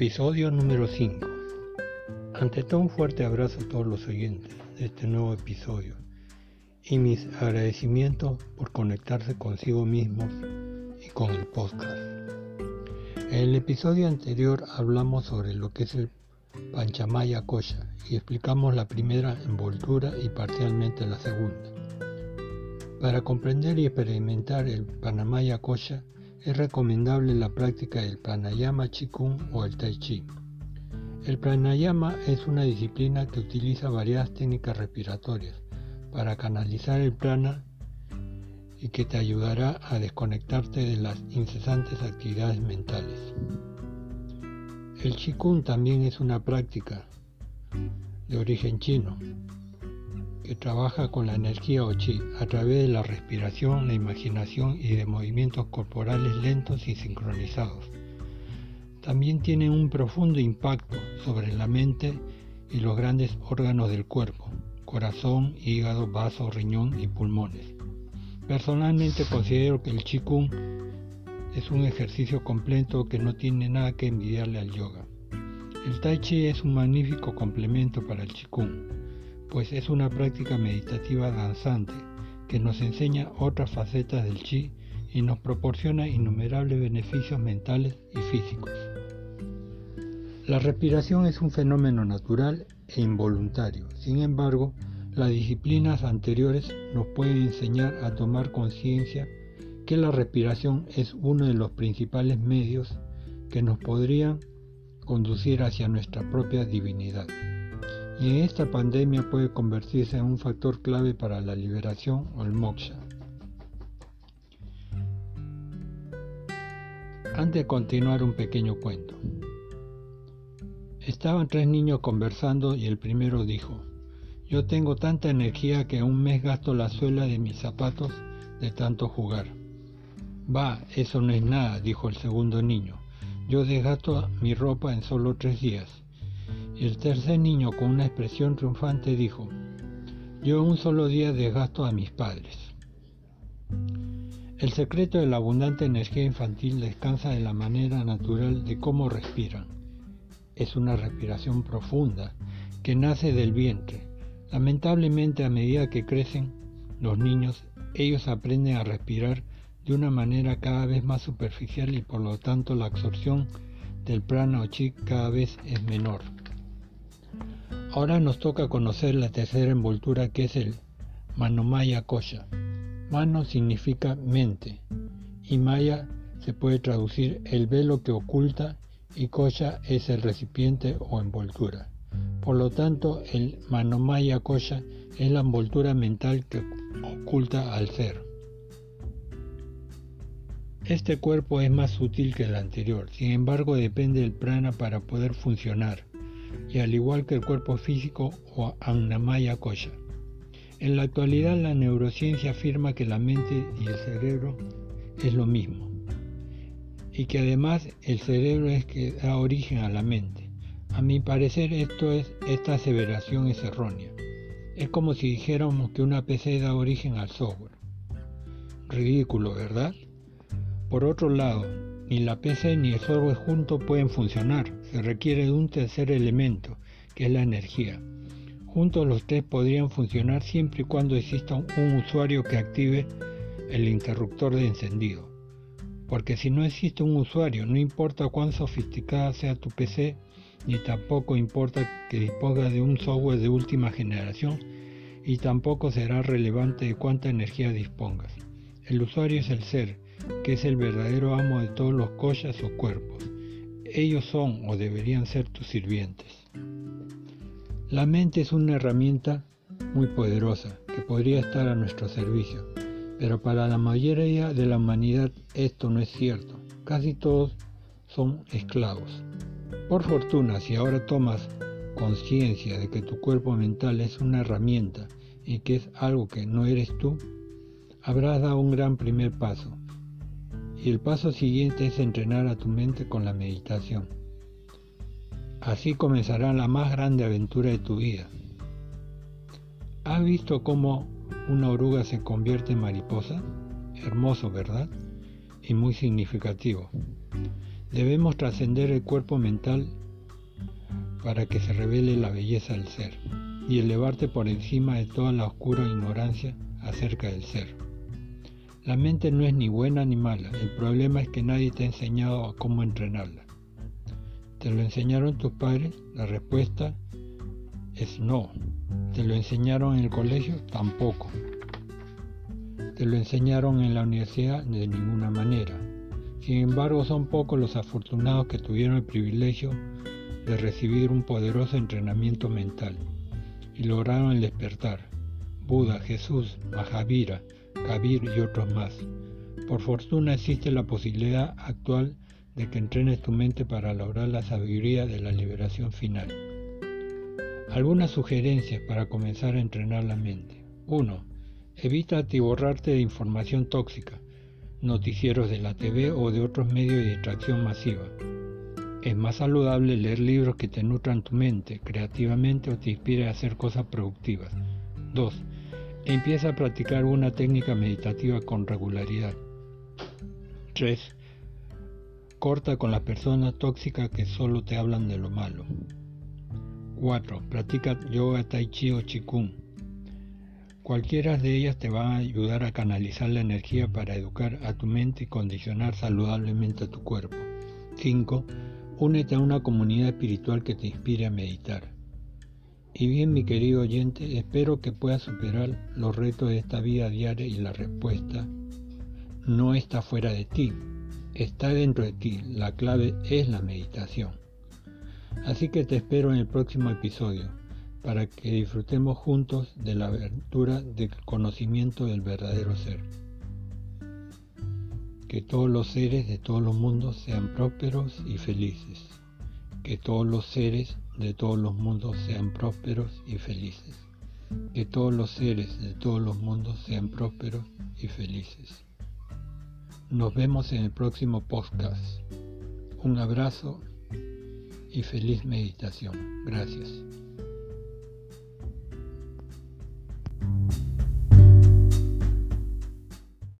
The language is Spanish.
Episodio número 5. Ante todo un fuerte abrazo a todos los oyentes de este nuevo episodio y mis agradecimientos por conectarse consigo mismos y con el podcast. En el episodio anterior hablamos sobre lo que es el Panchamaya Kosha y explicamos la primera envoltura y parcialmente la segunda. Para comprender y experimentar el Panamaya Kosha es recomendable la práctica del pranayama chikung o el tai chi. El pranayama es una disciplina que utiliza variadas técnicas respiratorias para canalizar el prana y que te ayudará a desconectarte de las incesantes actividades mentales. El Qigong también es una práctica de origen chino que trabaja con la energía o chi a través de la respiración, la imaginación y de movimientos corporales lentos y sincronizados. También tiene un profundo impacto sobre la mente y los grandes órganos del cuerpo, corazón, hígado, vaso, riñón y pulmones. Personalmente considero que el Qigong es un ejercicio completo que no tiene nada que envidiarle al yoga. El tai chi es un magnífico complemento para el qigong, pues es una práctica meditativa danzante que nos enseña otras facetas del chi y nos proporciona innumerables beneficios mentales y físicos. La respiración es un fenómeno natural e involuntario. Sin embargo, las disciplinas anteriores nos pueden enseñar a tomar conciencia que la respiración es uno de los principales medios que nos podrían conducir hacia nuestra propia divinidad. Y esta pandemia puede convertirse en un factor clave para la liberación o el moksha. Antes de continuar un pequeño cuento. Estaban tres niños conversando y el primero dijo, yo tengo tanta energía que un mes gasto la suela de mis zapatos de tanto jugar. Va, eso no es nada, dijo el segundo niño. Yo desgasto mi ropa en solo tres días. Y el tercer niño, con una expresión triunfante, dijo, yo un solo día desgasto a mis padres. El secreto de la abundante energía infantil descansa en la manera natural de cómo respiran. Es una respiración profunda que nace del vientre. Lamentablemente a medida que crecen los niños, ellos aprenden a respirar de una manera cada vez más superficial y por lo tanto la absorción del prana o chi cada vez es menor. Ahora nos toca conocer la tercera envoltura que es el Manomaya Kosha. Mano significa mente y Maya se puede traducir el velo que oculta y Kosha es el recipiente o envoltura. Por lo tanto, el Manomaya Kosha es la envoltura mental que oculta al ser. Este cuerpo es más sutil que el anterior, sin embargo depende del prana para poder funcionar, y al igual que el cuerpo físico o Annamaya Kosha. En la actualidad la neurociencia afirma que la mente y el cerebro es lo mismo, y que además el cerebro es que da origen a la mente. A mi parecer esto es, esta aseveración es errónea. Es como si dijéramos que una PC da origen al software. Ridículo, ¿verdad? Por otro lado, ni la PC ni el software juntos pueden funcionar, se requiere de un tercer elemento, que es la energía. Juntos los tres podrían funcionar siempre y cuando exista un usuario que active el interruptor de encendido. Porque si no existe un usuario, no importa cuán sofisticada sea tu PC, ni tampoco importa que disponga de un software de última generación, y tampoco será relevante de cuánta energía dispongas. El usuario es el ser, que es el verdadero amo de todos los collas o cuerpos. Ellos son o deberían ser tus sirvientes. La mente es una herramienta muy poderosa que podría estar a nuestro servicio, pero para la mayoría de la humanidad esto no es cierto. Casi todos son esclavos. Por fortuna, si ahora tomas conciencia de que tu cuerpo mental es una herramienta y que es algo que no eres tú, habrás dado un gran primer paso y el paso siguiente es entrenar a tu mente con la meditación. Así comenzará la más grande aventura de tu vida. ¿Has visto cómo una oruga se convierte en mariposa? Hermoso, ¿verdad? Y muy significativo. Debemos trascender el cuerpo mental para que se revele la belleza del ser y elevarte por encima de toda la oscura ignorancia acerca del ser. La mente no es ni buena ni mala, el problema es que nadie te ha enseñado a cómo entrenarla. ¿Te lo enseñaron tus padres? La respuesta es no. ¿Te lo enseñaron en el colegio? Tampoco. ¿Te lo enseñaron en la universidad? De ninguna manera. Sin embargo, son pocos los afortunados que tuvieron el privilegio de recibir un poderoso entrenamiento mental y lograron el despertar. Buda, Jesús, Mahavira, Kabir y otros más. Por fortuna existe la posibilidad actual de que entrenes tu mente para lograr la sabiduría de la liberación final. Algunas sugerencias para comenzar a entrenar la mente. 1. Evita atiborrarte de información tóxica, noticieros de la TV o de otros medios de distracción masiva. Es más saludable leer libros que te nutran tu mente creativamente o te inspiren a hacer cosas productivas. 2. Empieza a practicar una técnica meditativa con regularidad. 3. Corta con las personas tóxicas que solo te hablan de lo malo. 4. Practica yoga, tai chi o qigong. Cualquiera de ellas te va a ayudar a canalizar la energía para educar a tu mente y condicionar saludablemente a tu cuerpo. 5 Únete a una comunidad espiritual que te inspire a meditar. Y bien, mi querido oyente, espero que puedas superar los retos de esta vida diaria y la respuesta no está fuera de ti, está dentro de ti. La clave es la meditación. Así que te espero en el próximo episodio para que disfrutemos juntos de la aventura del conocimiento del verdadero ser que todos los seres de todos los mundos sean prósperos y felices. Que todos los seres de todos los mundos sean prósperos y felices. Que todos los seres de todos los mundos sean prósperos y felices. Nos vemos en el próximo podcast. Un abrazo y feliz meditación. Gracias.